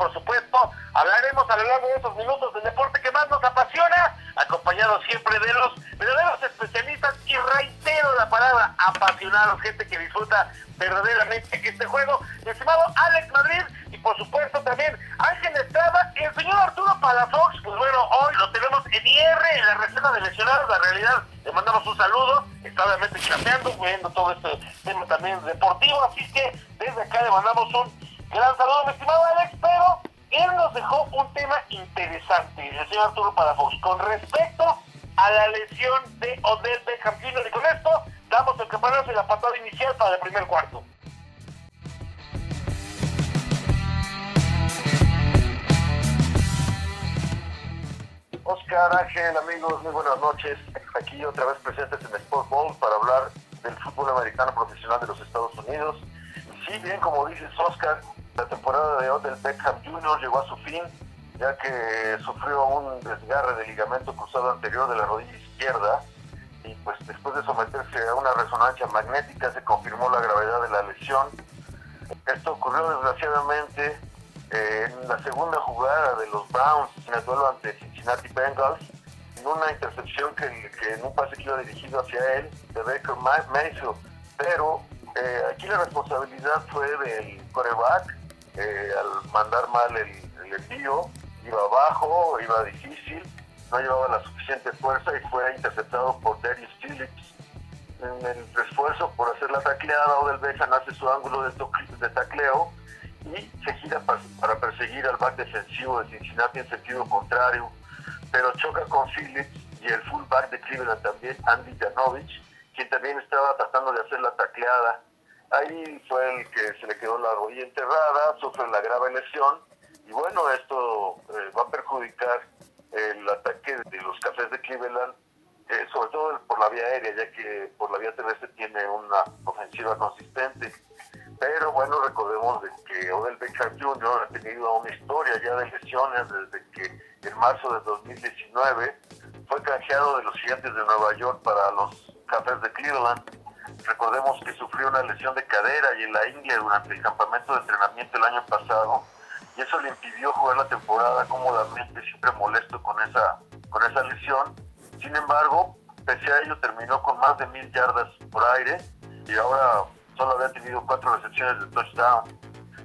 Por supuesto hablaremos a lo largo de esos minutos del deporte que más nos apasiona, acompañado siempre de los verdaderos especialistas y reitero la palabra apasionados, gente que disfruta verdaderamente este juego. estimado Alex Madrid y por supuesto también Ángel Estrada, el señor Arturo Palafox, pues bueno, hoy lo tenemos en IR, en la reserva de lesionados, la realidad, le mandamos un saludo, está obviamente chateando, viendo todo este tema también deportivo, así que desde acá le mandamos un gran saludo, interesante, el señor Arturo Palafox, con respecto a la lesión de Odell Beckham Jr. Y con esto damos el campeonato y la patada inicial para el primer cuarto. Oscar Ángel, amigos, muy buenas noches. Aquí otra vez presentes en Sport Bowl para hablar del fútbol americano profesional de los Estados Unidos. Sí, bien, como dices, Oscar, la temporada de Odell Beckham Jr. llegó a su fin, ya que sufrió un desgarre de ligamento cruzado anterior de la rodilla izquierda y pues después de someterse a una resonancia magnética se confirmó la gravedad de la lesión. Esto ocurrió desgraciadamente en la segunda jugada de los Browns en el duelo ante Cincinnati Bengals, en una intercepción que, en un pase que iba dirigido hacia él, de Baker Mayfield. Pero eh, aquí la responsabilidad fue del coreback eh, al mandar mal el, el, envío, iba abajo, iba difícil, no llevaba la suficiente fuerza y fue interceptado por Darius Phillips. En el esfuerzo por hacer la tacleada, Odell Beckham hace su ángulo de, de tacleo y se gira para, perseguir al back defensivo de Cincinnati en sentido contrario, pero choca con Phillips y el fullback de Cleveland también, Andy Janovich, quien también estaba tratando de hacer la tacleada. Ahí fue el que se le quedó la rodilla enterrada, sufre la grave lesión y bueno, esto eh, va a perjudicar el ataque de los cafés de Cleveland, eh, sobre todo por la vía aérea, ya que por la vía terrestre tiene una ofensiva consistente. Pero bueno, recordemos de que Odell Beckham Jr. ha tenido una historia ya de lesiones desde que en marzo de 2019 fue canjeado de los gigantes de Nueva York para los Cafés de Cleveland. Recordemos que sufrió una lesión de cadera y en la ingle durante el campamento de entrenamiento el año pasado y eso le impidió jugar la temporada cómodamente, siempre molesto con esa, con esa lesión. Sin embargo, pese a ello terminó con más de mil yardas por aire y ahora solo había tenido cuatro recepciones de touchdown.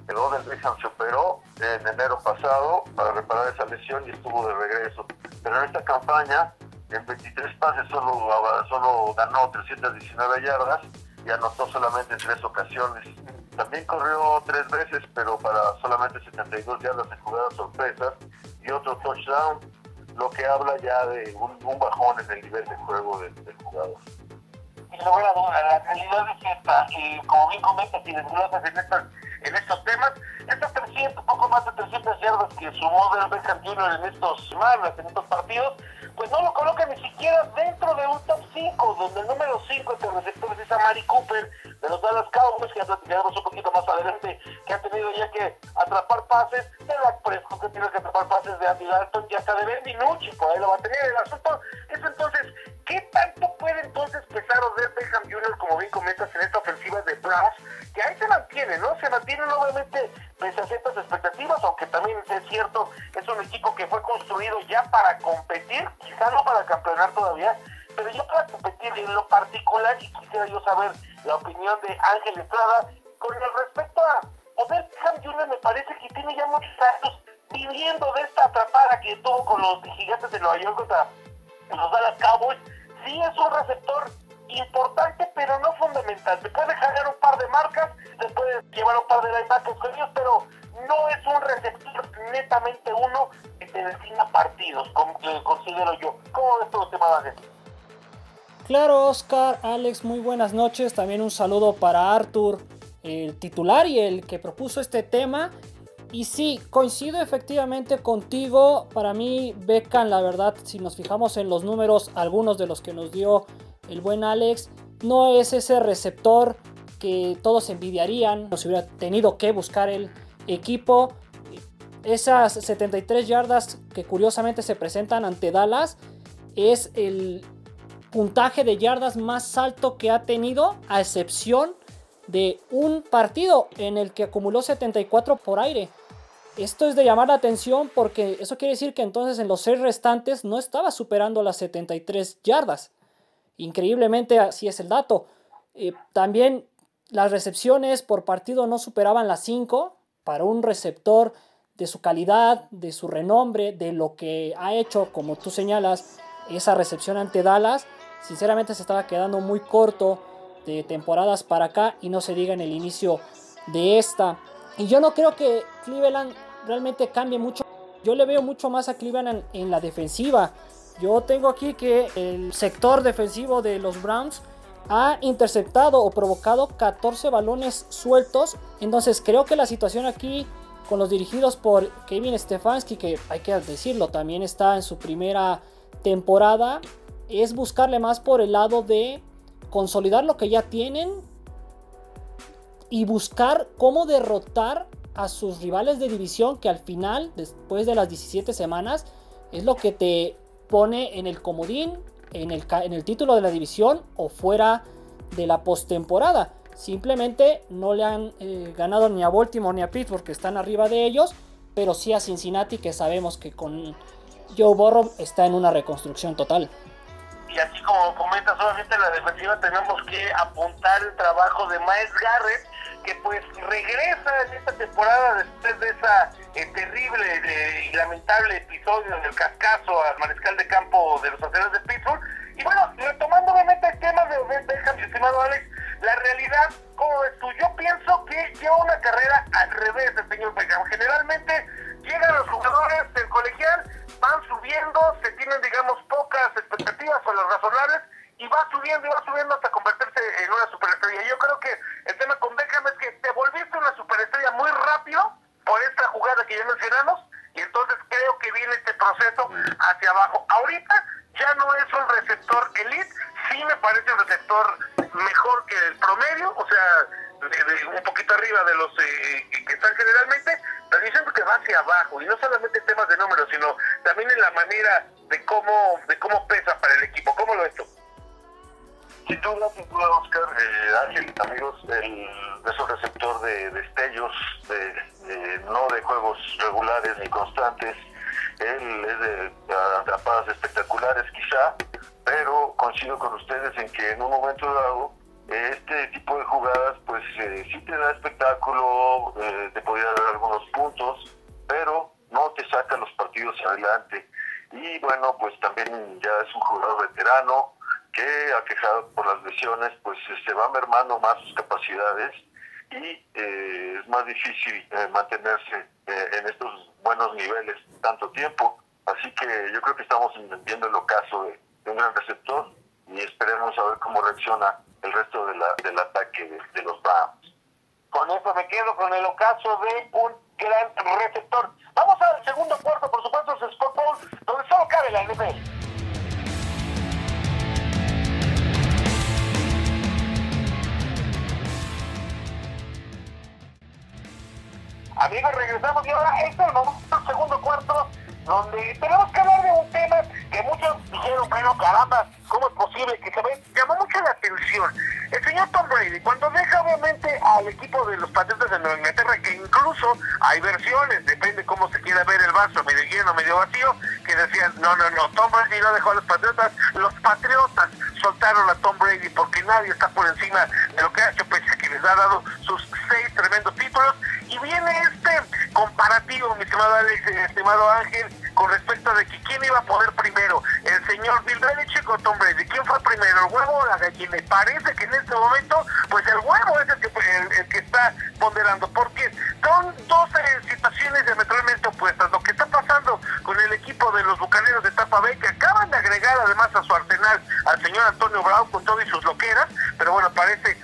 El Odell Beckham se operó en enero pasado para reparar esa lesión y estuvo de regreso. Pero en esta campaña, en 23 pases solo, solo ganó 319 yardas y anotó solamente en tres ocasiones. También corrió tres veces, pero para solamente 72 yardas en jugadas sorpresas y otro touchdown, lo que habla ya de un, bajón en el nivel de juego del jugador a duda, la realidad es esta, y como bien comentas y desglosas en, estas, en estos temas, estos 300, poco más de 300 yardas que sumó del Beckham Jr. en estos semanas, en estos partidos, pues no lo coloca ni siquiera dentro de un top 5, donde el número 5 entre receptores es a Mari Cooper de los Dallas Cowboys, que ya platicaremos un poquito más adelante, que ha tenido ya que atrapar pases de Dak Prescott, que tiene que atrapar pases de Andy Dalton y hasta de Ben DiNucci, por ahí lo va a tener. El asunto es entonces, ¿qué tanto puede entonces pesar Odell Beckham Jr., como bien comentas, en esta ofensiva de Browns? Que ahí se mantiene, ¿no? Se mantiene obviamente pese a ciertas expectativas, aunque también es cierto, un equipo que fue construido ya para competir, quizás no para campeonar todavía, pero ya para competir en lo particular, y quisiera yo saber la opinión de Ángel Estrada con respecto a Odell Beckham Jr. me parece que tiene ya muchos años viviendo de esta atrapada que tuvo con los gigantes de Nueva York contra los Dallas Cowboys. Sí es un receptor importante, pero no fundamental. Te puede jalar un par de marcas, te puede llevar un par de linebackers con ellos, pero no es un receptor netamente partidos, como considero yo. ¿Cómo ves todo tema, Claro, Oscar, Alex, muy buenas noches. También un saludo para Arthur, el titular y el que propuso este tema. Y sí, coincido efectivamente contigo. Para mí, Beckham, la verdad, si nos fijamos en los números, algunos de los que nos dio el buen Alex, no es ese receptor que todos envidiarían. Nos hubiera tenido que buscar el equipo. Esas 73 yardas que curiosamente se presentan ante Dallas es el puntaje de yardas más alto que ha tenido, a excepción de un partido en el que acumuló 74 por aire. Esto es de llamar la atención porque eso quiere decir que entonces en los seis restantes no estaba superando las 73 yardas. Increíblemente así es el dato. Eh, también las recepciones por partido no superaban las 5 para un receptor de su calidad, de su renombre, de lo que ha hecho, como tú señalas, esa recepción ante Dallas. Sinceramente se estaba quedando muy corto de temporadas para acá y no se diga en el inicio de esta. Y yo no creo que Cleveland realmente cambie mucho. Yo le veo mucho más a Cleveland en la defensiva. Yo tengo aquí que el sector defensivo de los Browns ha interceptado o provocado 14 balones sueltos. Entonces creo que la situación aquí con los dirigidos por Kevin Stefanski, que hay que decirlo, también está en su primera temporada, es buscarle más por el lado de consolidar lo que ya tienen y buscar cómo derrotar a sus rivales de división que al final, después de las 17 semanas, es lo que te pone en el comodín, en el, en el título de la división o fuera de la postemporada. Simplemente no le han eh, ganado ni a Baltimore ni a Pittsburgh, que están arriba de ellos, pero sí a Cincinnati, que sabemos que con Joe Burrow está en una reconstrucción total. Y así como comenta solamente la defensiva, tenemos que apuntar el trabajo de Miles Garrett, que pues regresa en esta temporada después de esa eh, terrible eh, y lamentable episodio del cascazo al mariscal de campo de los aceros de Pittsburgh. Y bueno, retomando obviamente el tema de Beckham, estimado Alex, la realidad, como ves tú? Yo pienso que lleva una carrera al revés el señor Beckham. Generalmente llegan los jugadores del colegial, van subiendo, se tienen, digamos, pocas expectativas o las razonables, y va subiendo y va subiendo hasta convertirse en una superestrella. Yo creo que el tema con Beckham es que te volviste una superestrella muy rápido por esta jugada que ya mencionamos, y entonces creo que viene este proceso hacia abajo. Ahorita ya no es un receptor elite, sí me parece un receptor mejor que el promedio, o sea, un poquito arriba de los eh, que están generalmente, pero yo que va hacia abajo, y no solamente en temas de números, sino también en la manera de cómo, de cómo pesa para el equipo. ¿Cómo lo ves tú? Sin duda, sin duda, Oscar, eh, Ángel, amigos, el, es un receptor de destellos, de, no de juegos regulares ni constantes. Él es de atrapadas espectaculares, quizá, pero coincido con ustedes en que en un momento dado este tipo de jugadas pues eh, sí te da espectáculo, eh, te podría dar algunos puntos, pero no te saca los partidos adelante. Y bueno, pues también ya es un jugador veterano, que aquejado por las lesiones, pues se va mermando más sus capacidades y eh, es más difícil eh, mantenerse eh, en estos buenos niveles tanto tiempo. Así que yo creo que estamos viendo el ocaso de, un gran receptor y esperemos a ver cómo reacciona el resto de la, del ataque de, los Browns. Con eso me quedo con el ocaso de un gran receptor. Vamos al segundo cuarto, por supuesto, es Sport Bowl, donde solo cabe la NFL. Amigos, regresamos y ahora es el momento, segundo cuarto, donde tenemos que hablar de un tema que muchos dijeron, bueno, caramba, ¿cómo es posible que se ve? Llamó mucho la atención. El señor Tom Brady, cuando deja obviamente al equipo de los Patriotas de Nueva Inglaterra, que incluso hay versiones, depende cómo se quiera ver el vaso, medio lleno, medio vacío, que decían, no, no, no, Tom Brady no dejó a los Patriotas, los Patriotas soltaron a Tom Brady porque nadie está por encima Ángel, con respecto de que quién iba a poder primero, el señor Bill Belichick o Tom Brady. ¿Quién fue primero, el huevo o la gallina? Parece que en este momento, pues el huevo es el que, el, que está ponderando, porque son dos situaciones diametralmente opuestas. Lo que está pasando con el equipo de los Bucaneros de Tampa Bay, que acaban de agregar además a su arsenal al señor Antonio Brown con todo y sus loqueras, pero bueno, parece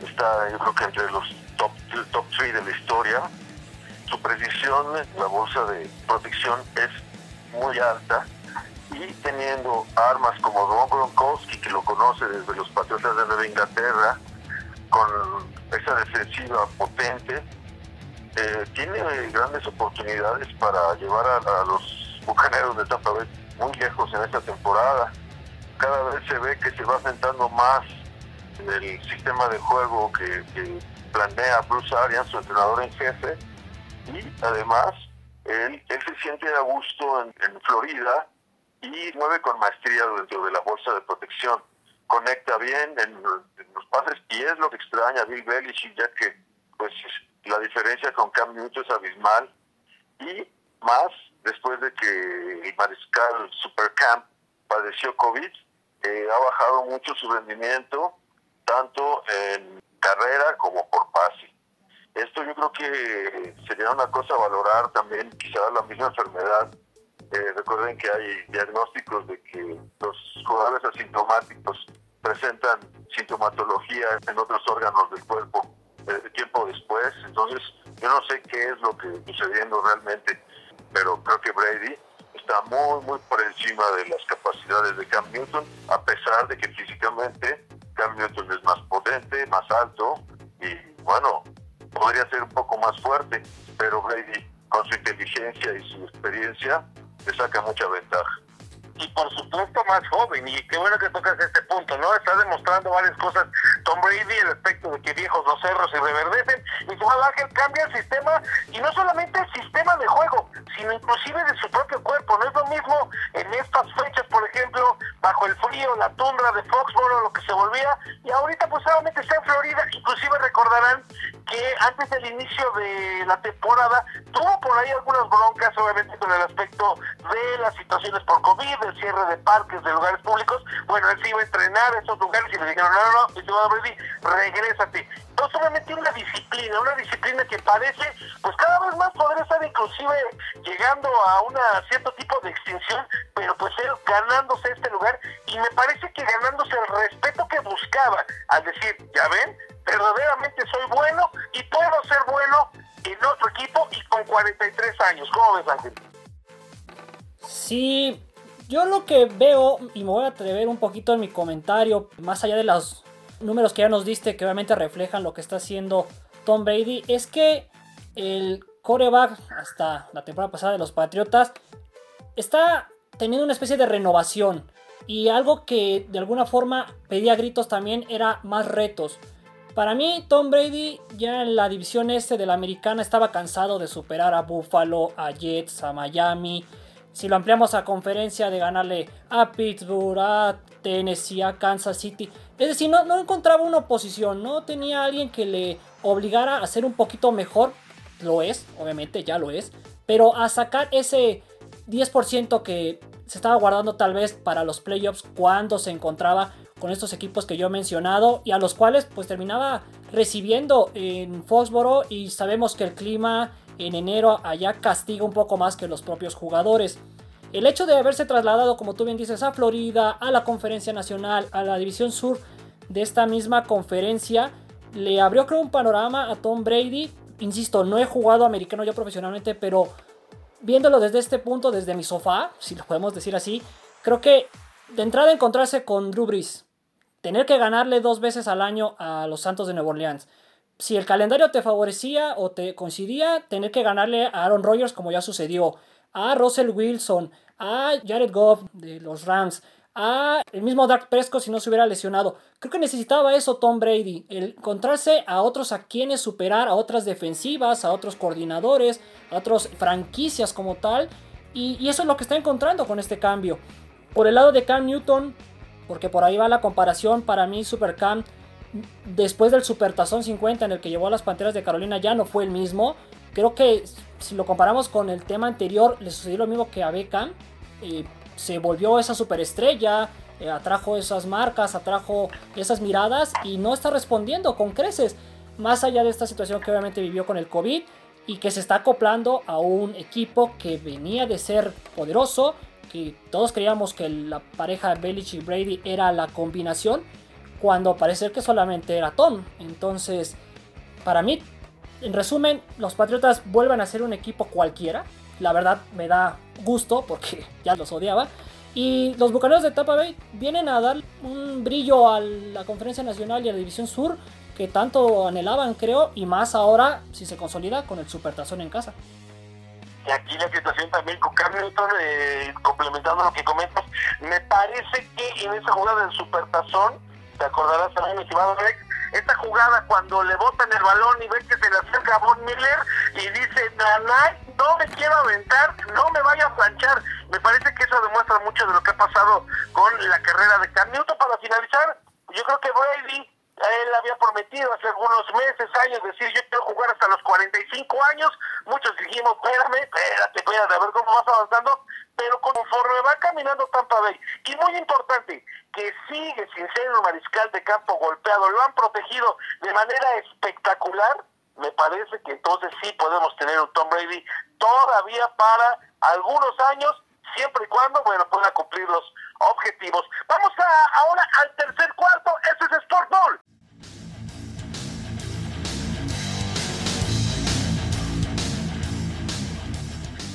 Está yo creo que entre los top, top 3 de la historia. Su precisión en la bolsa de protección es muy alta y teniendo armas como Don Gronkowski, que lo conoce desde los Patriotas de Nueva Inglaterra, con esa defensiva potente, eh, tiene grandes oportunidades para llevar a, a los bucaneros de Tampa Bay muy lejos en esta temporada. Cada vez se ve que se va sentando más el sistema de juego que, planea Bruce Arians, su entrenador en jefe, y además él, él se siente a gusto en, Florida y mueve con maestría dentro de la bolsa de protección. Conecta bien en, los pases y es lo que extraña a Bill Belichick, ya que pues la diferencia con Cam Newton es abismal y más después de que el mariscal Supercamp padeció COVID, eh, ha bajado mucho su rendimiento, tanto en carrera como por pase. Esto yo creo que sería una cosa valorar también, quizá la misma enfermedad. Eh, recuerden que hay diagnósticos de que los jugadores asintomáticos presentan sintomatología en otros órganos del cuerpo eh, tiempo después. Entonces, yo no sé qué es lo que está sucediendo realmente pero creo que Brady está muy, muy por encima de las capacidades de Cam Newton, a pesar de que físicamente Cam Newton es más potente, más alto y bueno, podría ser un poco más fuerte, pero Brady con su inteligencia y su experiencia le saca mucha ventaja y por supuesto más joven. Y qué bueno que tocas este punto, ¿no? Está demostrando varias cosas Tom Brady, el aspecto de que viejos los cerros se reverdecen. Y su Ángel cambia el sistema, y no solamente el sistema de juego, sino inclusive de su propio cuerpo. No es lo mismo en estas fechas, por ejemplo, bajo el frío, la tundra de Foxboro, lo que se volvía, y ahorita pues solamente está en Florida. Inclusive recordarán que antes del inicio de la temporada tuvo por ahí algunas broncas, obviamente con el aspecto de las situaciones por COVID, del cierre de parques, de lugares públicos. Bueno, él se iba a entrenar en esos lugares y le dijeron, no, no, no, y Brady, regrésate. Entonces, obviamente una disciplina, una disciplina que parece, pues cada vez más podría estar inclusive llegando a un cierto tipo de extinción, pero pues él ganándose este lugar y me parece que ganándose el respeto que buscaba al decir, ya ven, verdaderamente soy bueno y puedo ser bueno en otro equipo y con 43 años. ¿Cómo ves, Ángel? Sí, yo lo que veo, y me voy a atrever un poquito en mi comentario, más allá de los números que ya nos diste, que obviamente reflejan lo que está haciendo Tom Brady, es que el coreback hasta la temporada pasada de los Patriotas está teniendo una especie de renovación. Y algo que de alguna forma pedía gritos también era más retos. Para mí, Tom Brady ya en la división este de la americana estaba cansado de superar a Buffalo, a Jets, a Miami. Si lo ampliamos a conferencia de ganarle a Pittsburgh, a Tennessee, a Kansas City. Es decir, no, no encontraba una oposición, no tenía alguien que le obligara a ser un poquito mejor. Lo es, obviamente ya lo es. Pero a sacar ese 10% que se estaba guardando tal vez para los playoffs cuando se encontraba con estos equipos que yo he mencionado y a los cuales pues terminaba recibiendo en Foxboro y sabemos que el clima en enero allá castiga un poco más que los propios jugadores. El hecho de haberse trasladado, como tú bien dices, a Florida, a la conferencia nacional, a la división sur de esta misma conferencia, le abrió creo un panorama a Tom Brady insisto, no he jugado americano yo profesionalmente, pero viéndolo desde este punto, desde mi sofá, si lo podemos decir así, creo que de entrada encontrarse con Drew Brees, tener que ganarle dos veces al año a los Santos de Nueva Orleans, si el calendario te favorecía o te coincidía, tener que ganarle a Aaron Rodgers como ya sucedió, a Russell Wilson, a Jared Goff de los Rams, a el mismo Dark Prescott si no se hubiera lesionado. Creo que necesitaba eso Tom Brady, encontrarse a otros a quienes superar, a otras defensivas, a otros coordinadores, a otras franquicias como tal. Y, y eso es lo que está encontrando con este cambio. Por el lado de Cam Newton, porque por ahí va la comparación, para mí Super Cam, después del Supertazón 50 en el que llevó a las Panteras de Carolina, ya no fue el mismo. Creo que si lo comparamos con el tema anterior, le sucedió lo mismo que a Beckham. Eh, se volvió esa superestrella, eh, atrajo esas marcas, atrajo esas miradas y no está respondiendo con creces. Más allá de esta situación que obviamente vivió con el COVID y que se está acoplando a un equipo que venía de ser poderoso, que todos creíamos que la pareja Belich y Brady era la combinación, cuando parece que solamente era Tom. Entonces, para mí, en resumen, los Patriotas vuelven a ser un equipo cualquiera, la verdad me da gusto porque ya los odiaba. Y los Bucaneros de Tampa Bay vienen a dar un brillo a la Conferencia Nacional y a la División Sur que tanto anhelaban, creo, y más ahora si se consolida con el Supertazón en casa. Y aquí la situación también con Carlton, eh, complementando lo que comentas, me parece que en esa jugada del Supertazón, te acordarás también, mi estimado Alex, esta jugada cuando le botan el balón y ven que se le acerca a Von Miller y dice, Nanay, no me quiero aventar, no me vaya a planchar. Me parece que eso demuestra mucho de lo que ha pasado con la carrera de Cam Newton. Para finalizar, yo creo que Brady él había prometido hace algunos meses, años, decir yo quiero jugar hasta los 45 años. Muchos dijimos, espérame, espérate, espérate, a ver cómo vas avanzando. Pero conforme va caminando Tampa Bay, y muy importante, que sigue sin ser un mariscal de campo golpeado, lo han protegido de manera espectacular, me parece que entonces sí podemos tener un Tom Brady todavía para algunos años, siempre y cuando, bueno, pueda cumplir los objetivos. Vamos a, ahora al tercer cuarto, este es Sport Ball.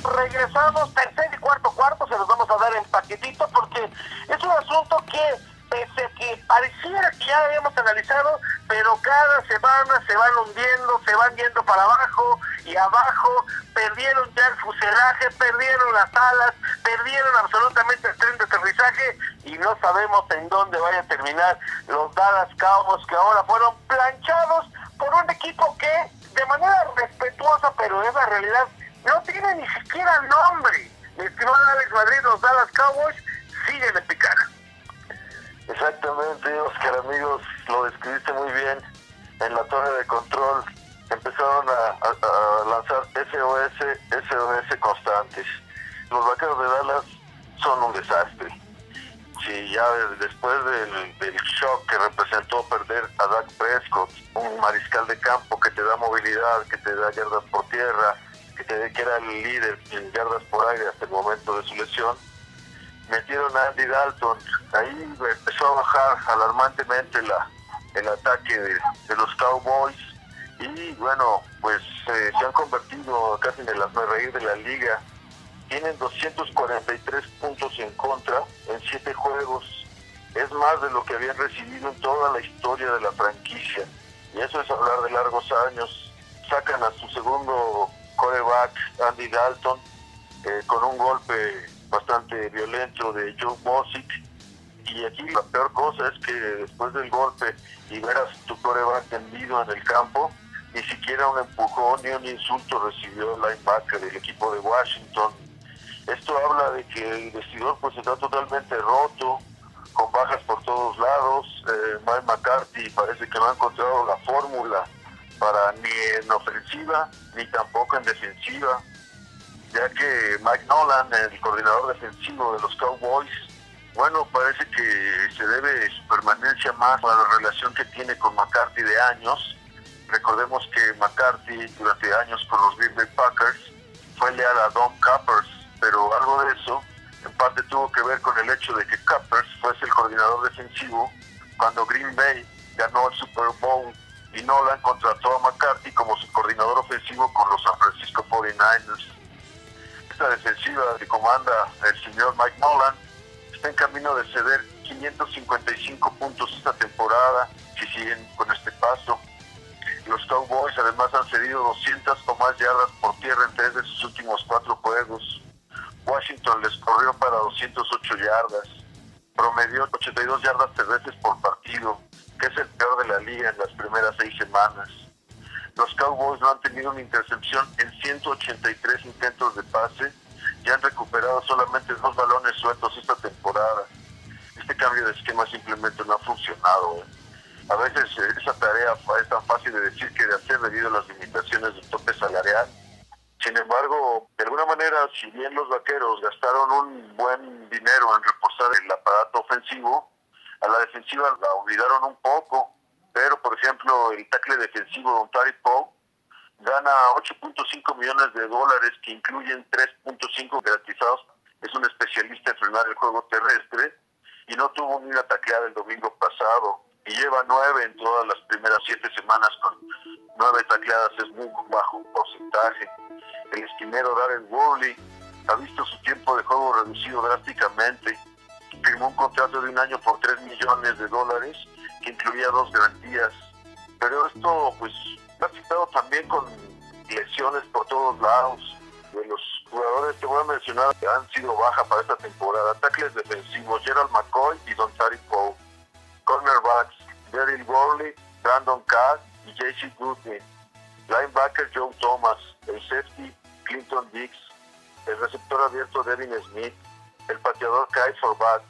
Regresamos, tercer y cuarto cuarto, se los vamos a dar en paquetito porque es un asunto que pese a que pareciera que ya habíamos analizado, pero cada semana se van hundiendo, se van yendo para abajo y abajo, perdieron ya el fuselaje, perdieron las alas, perdieron absolutamente el tren de aterrizaje y no sabemos en dónde vaya a terminar los Dallas Cowboys que ahora fueron planchados por un equipo que de manera respetuosa, pero es la realidad, no tiene ni siquiera nombre. Mi estimado Alex Madrid, los Dallas Cowboys siguen de picada. Exactamente, Oscar, amigos, lo describiste muy bien. En la torre de control empezaron a, lanzar SOS, SOS constantes. Los vaqueros de Dallas son un desastre. Si ya después del, del, shock que representó perder a Dak Prescott, un mariscal de campo que te da movilidad, que te da yardas por tierra, que, era el líder en yardas por aire hasta el momento de su lesión, metieron a Andy Dalton. Ahí empezó a bajar alarmantemente la, el ataque de, los Cowboys. Y bueno, pues eh, se han convertido casi en el reír de la liga. Tienen 243 puntos en contra en 7 juegos. Es más de lo que habían recibido en toda la historia de la franquicia. Y eso es hablar de largos años. Sacan a su segundo coreback, Andy Dalton, eh, con un golpe bastante violento de Joe Bosick. Y aquí la peor cosa es que después del golpe a tu coreback tendido en el campo, ni siquiera un empujón ni un insulto recibió el linebacker del equipo de Washington. Esto habla de que el vestidor pues está totalmente roto, con bajas por todos lados. Eh, Mike McCarthy parece que no ha encontrado la fórmula para ni en ofensiva ni tampoco en defensiva ya que Mike Nolan, el coordinador defensivo de los Cowboys, bueno, parece que se debe su permanencia más a la relación que tiene con McCarthy de años. Recordemos que McCarthy durante años con los Green Bay Packers fue leal a Don Cappers, pero algo de eso en parte tuvo que ver con el hecho de que Cappers fuese el coordinador defensivo cuando Green Bay ganó el Super Bowl y Nolan contrató a McCarthy como su coordinador ofensivo con los San Francisco 49ers. Esta defensiva que comanda el señor Mike Nolan está en camino de ceder 555 puntos esta temporada si siguen con este paso. Los Cowboys además han cedido 200 o más yardas por tierra en tres de sus últimos cuatro juegos. Washington les corrió para 208 yardas, promedió 82 yardas terrestres por partido, que es el peor de la liga en las primeras seis semanas. Los Cowboys no han tenido una intercepción en 183 intentos de pase y han recuperado solamente dos balones sueltos esta temporada. Este cambio de esquema simplemente no ha funcionado. ¿eh? A veces eh, esa tarea es tan fácil de decir que de hacer debido a las limitaciones del tope salarial. Sin embargo, de alguna manera, si bien los vaqueros gastaron un buen dinero en reforzar el aparato ofensivo, a la defensiva la olvidaron un poco. Pero, por ejemplo, el tackle defensivo Don Tari Poe gana 8.5 millones de dólares, que incluyen 3.5 garantizados. Es un especialista en frenar el juego terrestre y no tuvo ni una tacleada el domingo pasado y lleva nueve en todas las primeras siete semanas con nueve tacleadas, es muy bajo porcentaje. El esquinero Darren Worley ha visto su tiempo de juego reducido drásticamente. Firmó un contrato de un año por 3 millones de dólares que incluía dos garantías. Pero esto pues ha afectado también con lesiones por todos lados. De los jugadores que voy a mencionar que han sido baja para esta temporada, tackles defensivos Gerald McCoy y Don Tari Poe cornerbacks Daryl Worley, Brandon Cass y JC Goodwin, linebacker Joe Thomas, el safety Clinton Dix, el receptor abierto Devin Smith, el pateador Kai Forbat.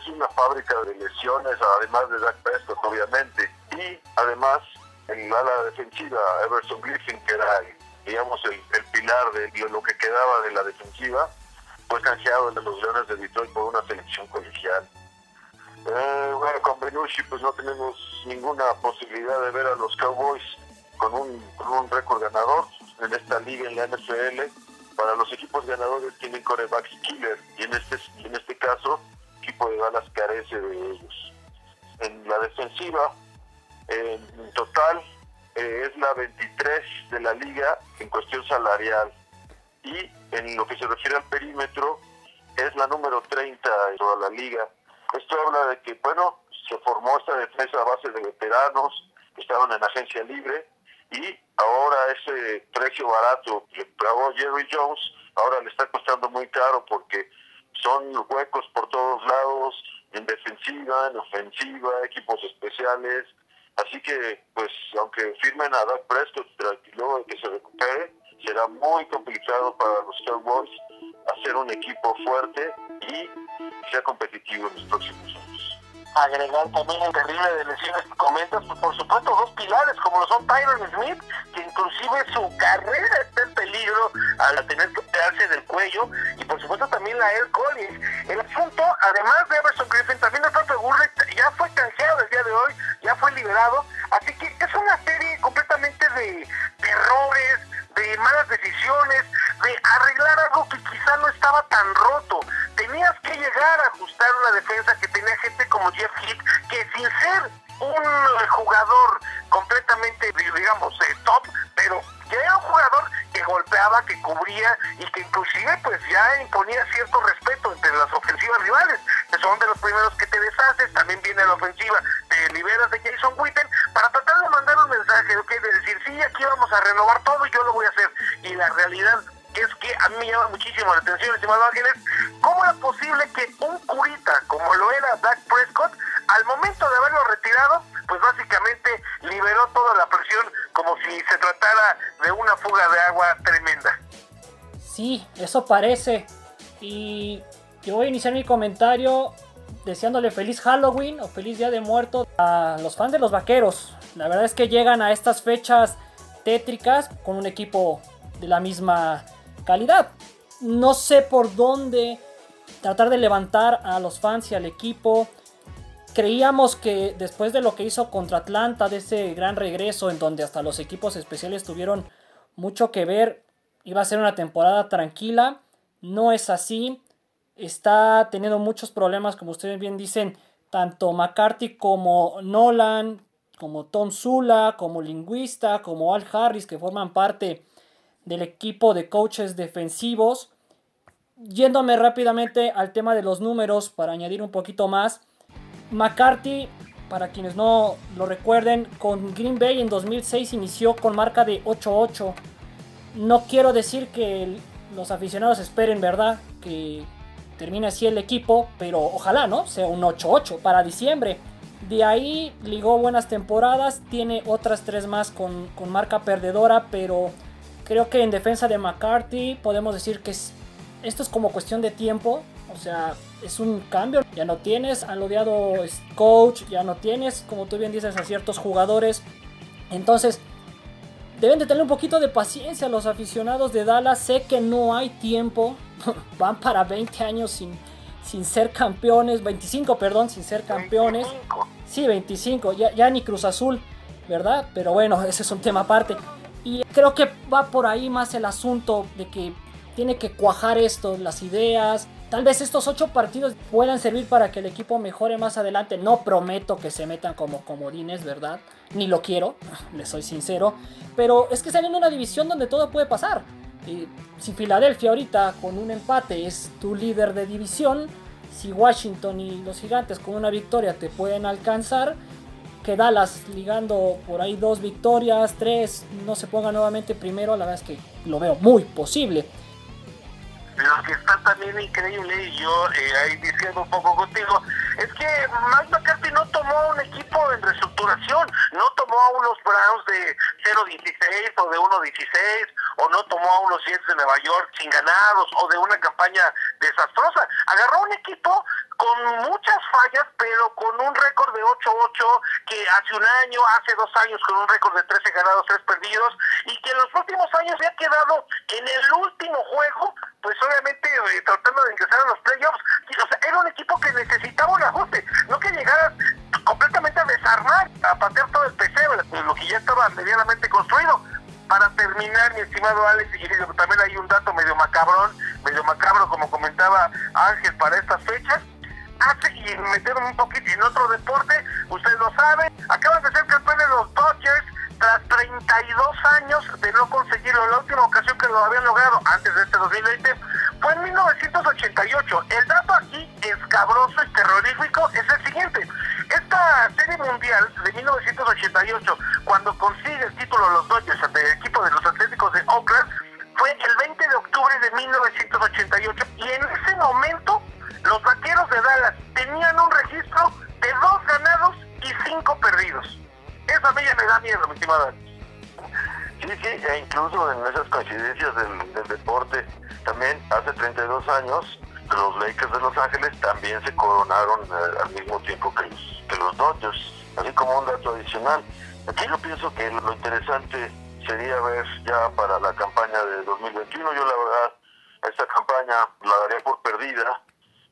Es una fábrica de lesiones, además de Dak Prescott, obviamente. Y además, en la ala defensiva, Everson Griffin, que era, digamos, el, el pilar de lo que quedaba de la defensiva, fue canjeado de los Leones de Detroit por una selección colegial. Eh, bueno, con Benucci pues no tenemos ninguna posibilidad de ver a los Cowboys con un, con un récord ganador en esta liga en la NFL. Para los equipos ganadores tienen corebacks killer y en este, en este caso el equipo de Dallas carece de ellos. En la defensiva, en total, eh, es la 23 de la liga en cuestión salarial y en lo que se refiere al perímetro es la número 30 de toda la liga. Esto habla de que, bueno, se formó esta defensa a base de veteranos que estaban en agencia libre y ahora ese precio barato que pagó Jerry Jones, ahora le está costando muy caro porque son huecos por todos lados, en defensiva, en ofensiva, equipos especiales. Así que, pues, aunque firmen a Doug Prescott luego de que se recupere, será muy complicado para los Cowboys hacer un equipo fuerte y sea competitivo en los próximos años. Agregar también el terrible de lesiones que comentas, pues por supuesto dos pilares como lo son Tyron Smith, que inclusive su carrera está en peligro al tener que operarse del cuello, y por supuesto también la Air Collins. El asunto, además de Everson Griffin, también el propio Burley ya fue canjeado el día de hoy, ya fue liberado, así que es una serie completamente de errores, de malas decisiones, de arreglar algo que quizá no estaba tan roto. Tenías que llegar a ajustar una defensa que tenía gente como Jeff Heath, que sin ser un jugador completamente, digamos, eh, top, pero ya era un jugador que golpeaba, que cubría y que inclusive pues ya imponía cierto respeto entre las ofensivas rivales, que son de los primeros que te deshaces, también viene la ofensiva, te liberas de Jason Witten para tratar de mandar un mensaje, de decir, sí, aquí vamos a renovar todo y yo lo voy a hacer. Y la realidad es que a mí me llama muchísimo la atención, estimado Ángeles, ¿cómo era posible que un curita como lo era Dak Prescott, al momento de haberlo retirado, pues básicamente liberó toda la presión como si se tratara de una fuga de agua tremenda? Sí, eso parece. Y yo voy a iniciar mi comentario deseándole feliz Halloween o feliz Día de Muertos a los fans de los Vaqueros. La verdad es que llegan a estas fechas tétricas con un equipo de la misma calidad. No sé por dónde tratar de levantar a los fans y al equipo. Creíamos que después de lo que hizo contra Atlanta, de ese gran regreso en donde hasta los equipos especiales tuvieron mucho que ver, iba a ser una temporada tranquila. No es así. Está teniendo muchos problemas, como ustedes bien dicen, tanto McCarthy como Nolan, como Tom Zula, como Lingüista, como Al Harris, que forman parte del equipo de coaches defensivos. Yéndome rápidamente al tema de los números para añadir un poquito más. McCarthy, para quienes no lo recuerden, con Green Bay en 2006 inició con marca de 8-8. No quiero decir que los aficionados esperen, ¿verdad? Que termine así el equipo, pero ojalá, ¿no? Sea un 8-8 para diciembre. De ahí ligó buenas temporadas, tiene otras tres más con, con marca perdedora, pero creo que en defensa de McCarthy podemos decir que esto es como cuestión de tiempo. O sea, es un cambio. Ya no tienes al odiado coach, ya no tienes, como tú bien dices, a ciertos jugadores. Entonces, deben de tener un poquito de paciencia los aficionados de Dallas. Sé que no hay tiempo. Van para 20 años sin, sin ser campeones. 25, perdón, sin ser campeones. Sí, 25. Ya, ya ni Cruz Azul, ¿verdad? Pero bueno, ese es un tema aparte. Y creo que va por ahí más el asunto de que tiene que cuajar esto, las ideas. Tal vez estos ocho partidos puedan servir para que el equipo mejore más adelante. No prometo que se metan como comodines, ¿verdad? Ni lo quiero, les soy sincero. Pero es que salen en una división donde todo puede pasar. Y si Filadelfia ahorita con un empate es tu líder de división, si Washington y los gigantes con una victoria te pueden alcanzar, que Dallas ligando por ahí dos victorias, tres, no se ponga nuevamente primero, la verdad es que lo veo muy posible. Lo que está también increíble, y yo eh, ahí diciendo un poco contigo, es que Mike McCarthy no tomó un equipo en reestructuración, no tomó a unos Browns de 0-16 o de 1-16, o no tomó a unos Jets de Nueva York sin ganados, o de una campaña desastrosa. Agarró un equipo con muchas fallas, pero con un récord de 8-8, que hace un año, hace dos años con un récord de 13 ganados, 3 perdidos, y que en los últimos años se ha quedado en el último juego, pues obviamente eh, tratando de ingresar a los playoffs. O sea, era un equipo que necesitaba un ajuste, no que llegaras completamente a desarmar, a patear todo el PC, lo que ya estaba medianamente construido. Para terminar, mi estimado Alex, y también hay un dato medio macabrón, medio macabro, como comentaba Ángel, para estas fechas hace y meterme un poquito en otro deporte, ustedes lo saben, acaban de ser campeones de los Dodgers tras 32 años de no conseguirlo. La última ocasión que lo habían logrado antes de este 2020 fue en 1988. El dato aquí escabroso y terrorífico es el siguiente. Esta serie mundial de 1988, cuando consigue el título los Dodgers ante el equipo de los Atléticos de Oakland, fue el 20 de octubre de 1988 y en ese momento los vaqueros de Dallas tenían un registro de dos ganados y cinco perdidos. Eso a me da miedo, mi estimada. Sí, sí, e incluso en esas coincidencias del, deporte, también hace 32 años los Lakers de Los Ángeles también se coronaron eh, al mismo tiempo que los, que los Dodgers, así como un dato adicional. Aquí yo pienso que lo interesante sería ver ya para la campaña de 2021, yo la verdad, esta campaña la daría por perdida,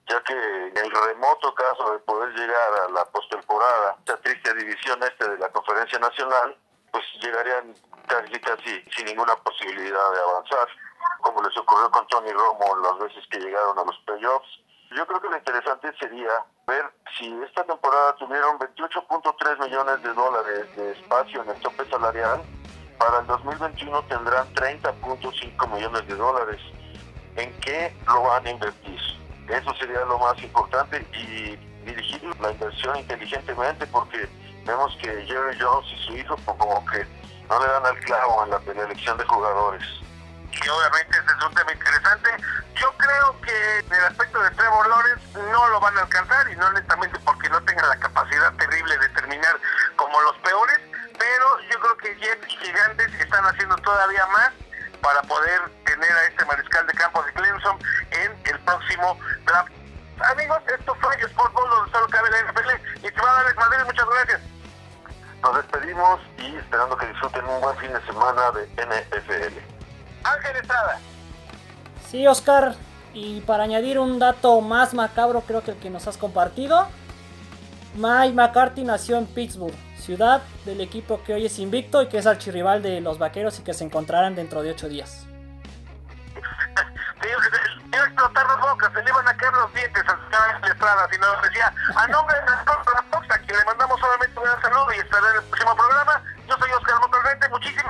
ya que en el remoto caso de poder llegar a la postemporada, esta triste división este de la Conferencia Nacional, pues llegarían casi casi sin ninguna posibilidad de avanzar, como les ocurrió con Tony Romo las veces que llegaron a los playoffs. Yo creo que lo interesante sería ver si esta temporada tuvieron 28.3 millones de dólares de espacio en el tope salarial, para el 2021 tendrán 30.5 millones de dólares. ¿En qué lo van a invertir? Eso sería lo más importante y dirigir la inversión inteligentemente porque vemos que Jerry Jones y su hijo pues, como que no le dan al clavo en la, elección de jugadores. Y obviamente ese es un tema interesante. Yo creo que en el aspecto de Trevor Lawrence no lo van a alcanzar y no netamente porque no tengan la capacidad terrible de terminar como los peores, pero yo creo que Jets Gigantes están haciendo todavía más para poder tener a este mariscal de campo de Clemson en el próximo draft. Amigos, esto fue Sport Bowl, donde solo cabe la NFL. Y te va a dar Madrid, muchas gracias. Nos despedimos y esperando que disfruten un buen fin de semana de NFL. Ángel Estrada. Sí, Oscar. Y para añadir un dato más macabro, creo que el que nos has compartido, Mike McCarthy nació en Pittsburgh, ciudad del equipo que hoy es invicto y que es archirrival de los vaqueros y que se encontrarán dentro de ocho días. Pues, eh, iba a explotar las bocas, se le iban a caer los dientes al señor Estrada, si no decía, a nombre de la Fox, a quien le mandamos solamente un gran saludo y estará en el próximo programa. Yo soy Oscar Montalvente, muchísimas